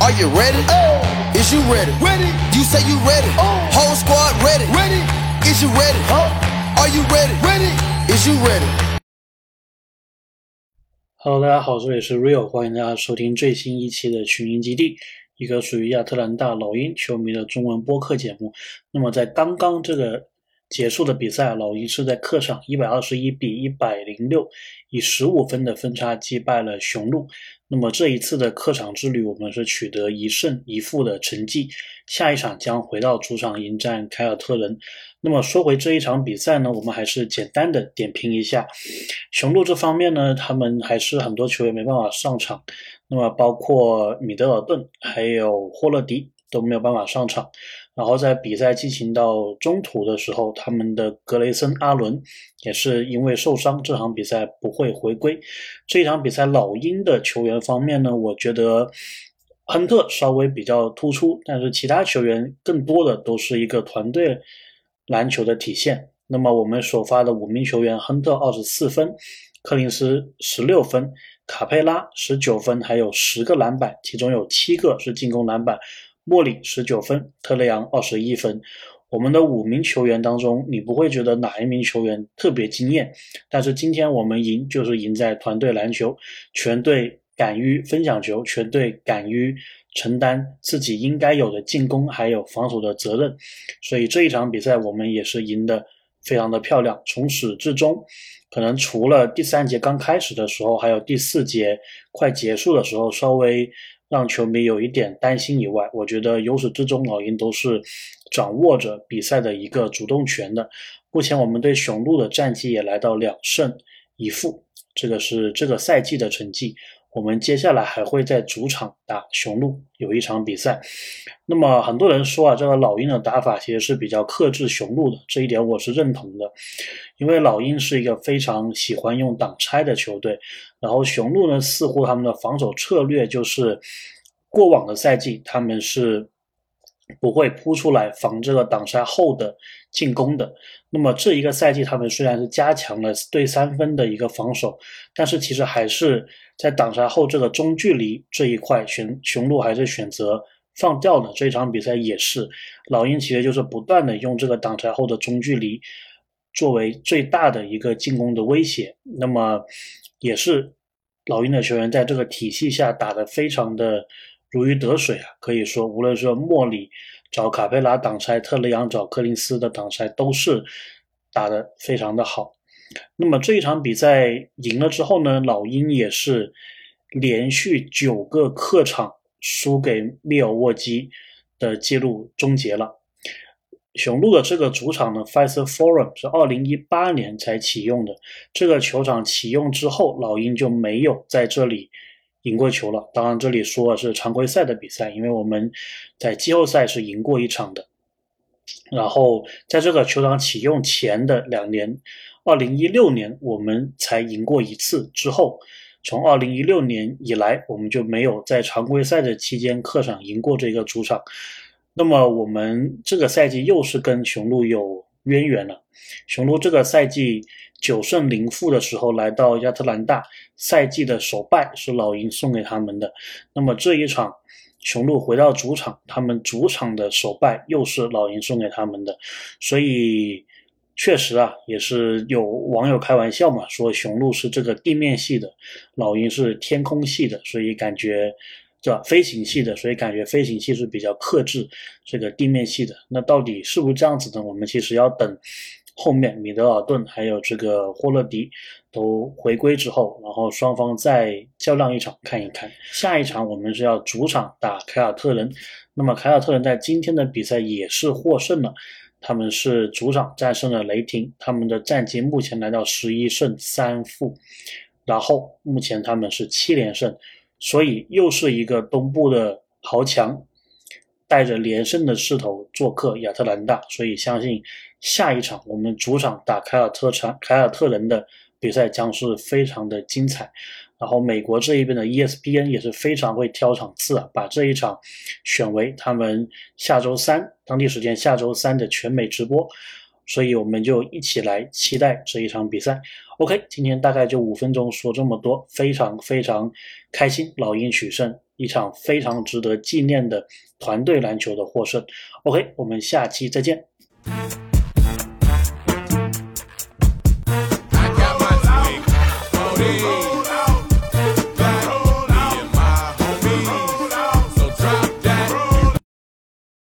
Are you ready? Oh. Is you ready? Ready. You say you ready. Oh. Whole squad ready. Ready. Is you ready? Oh. Are you ready? Ready. Is you ready? Hello，大家好，这里是 Real，欢迎大家收听最新一期的群英基地，一个属于亚特兰大老鹰球迷的中文播客节目。那么在刚刚这个结束的比赛，老鹰是在客场一百二十一比一百零六，以十五分的分差击败了雄鹿。那么这一次的客场之旅，我们是取得一胜一负的成绩。下一场将回到主场迎战凯尔特人。那么说回这一场比赛呢，我们还是简单的点评一下雄鹿这方面呢，他们还是很多球员没办法上场。那么包括米德尔顿还有霍勒迪都没有办法上场。然后在比赛进行到中途的时候，他们的格雷森·阿伦也是因为受伤，这场比赛不会回归。这场比赛，老鹰的球员方面呢，我觉得亨特稍微比较突出，但是其他球员更多的都是一个团队篮球的体现。那么我们首发的五名球员，亨特二十四分，柯林斯十六分，卡佩拉十九分，还有十个篮板，其中有七个是进攻篮板。莫里十九分，特雷杨二十一分。我们的五名球员当中，你不会觉得哪一名球员特别惊艳，但是今天我们赢就是赢在团队篮球，全队敢于分享球，全队敢于承担自己应该有的进攻还有防守的责任，所以这一场比赛我们也是赢得非常的漂亮。从始至终，可能除了第三节刚开始的时候，还有第四节快结束的时候稍微。让球迷有一点担心以外，我觉得由始至终老鹰都是掌握着比赛的一个主动权的。目前我们对雄鹿的战绩也来到两胜一负，这个是这个赛季的成绩。我们接下来还会在主场打雄鹿有一场比赛。那么很多人说啊，这个老鹰的打法其实是比较克制雄鹿的，这一点我是认同的。因为老鹰是一个非常喜欢用挡拆的球队，然后雄鹿呢，似乎他们的防守策略就是过往的赛季他们是不会扑出来防这个挡拆后的进攻的。那么这一个赛季他们虽然是加强了对三分的一个防守，但是其实还是。在挡拆后这个中距离这一块，雄雄鹿还是选择放掉的。这场比赛也是，老鹰其实就是不断的用这个挡拆后的中距离作为最大的一个进攻的威胁。那么也是老鹰的球员在这个体系下打得非常的如鱼得水啊！可以说，无论是莫里找卡佩拉挡拆，特雷杨找柯林斯的挡拆，都是打得非常的好。那么这一场比赛赢了之后呢，老鹰也是连续九个客场输给密尔沃基的记录终结了。雄鹿的这个主场呢，Fiser Forum 是二零一八年才启用的。这个球场启用之后，老鹰就没有在这里赢过球了。当然，这里说的是常规赛的比赛，因为我们在季后赛是赢过一场的。然后在这个球场启用前的两年。二零一六年我们才赢过一次，之后从二零一六年以来，我们就没有在常规赛的期间客场赢过这个主场。那么我们这个赛季又是跟雄鹿有渊源了。雄鹿这个赛季九胜零负的时候来到亚特兰大，赛季的首败是老鹰送给他们的。那么这一场雄鹿回到主场，他们主场的首败又是老鹰送给他们的，所以。确实啊，也是有网友开玩笑嘛，说雄鹿是这个地面系的，老鹰是天空系的，所以感觉，这？飞行系的，所以感觉飞行系是比较克制这个地面系的。那到底是不是这样子呢？我们其实要等后面米德尔顿还有这个霍勒迪都回归之后，然后双方再较量一场看一看。下一场我们是要主场打凯尔特人，那么凯尔特人在今天的比赛也是获胜了。他们是主场战胜了雷霆，他们的战绩目前来到十一胜三负，然后目前他们是七连胜，所以又是一个东部的豪强，带着连胜的势头做客亚特兰大，所以相信下一场我们主场打凯尔特场凯尔特人的比赛将是非常的精彩。然后美国这一边的 ESPN 也是非常会挑场次啊，把这一场选为他们下周三当地时间下周三的全美直播，所以我们就一起来期待这一场比赛。OK，今天大概就五分钟说这么多，非常非常开心，老鹰取胜，一场非常值得纪念的团队篮球的获胜。OK，我们下期再见。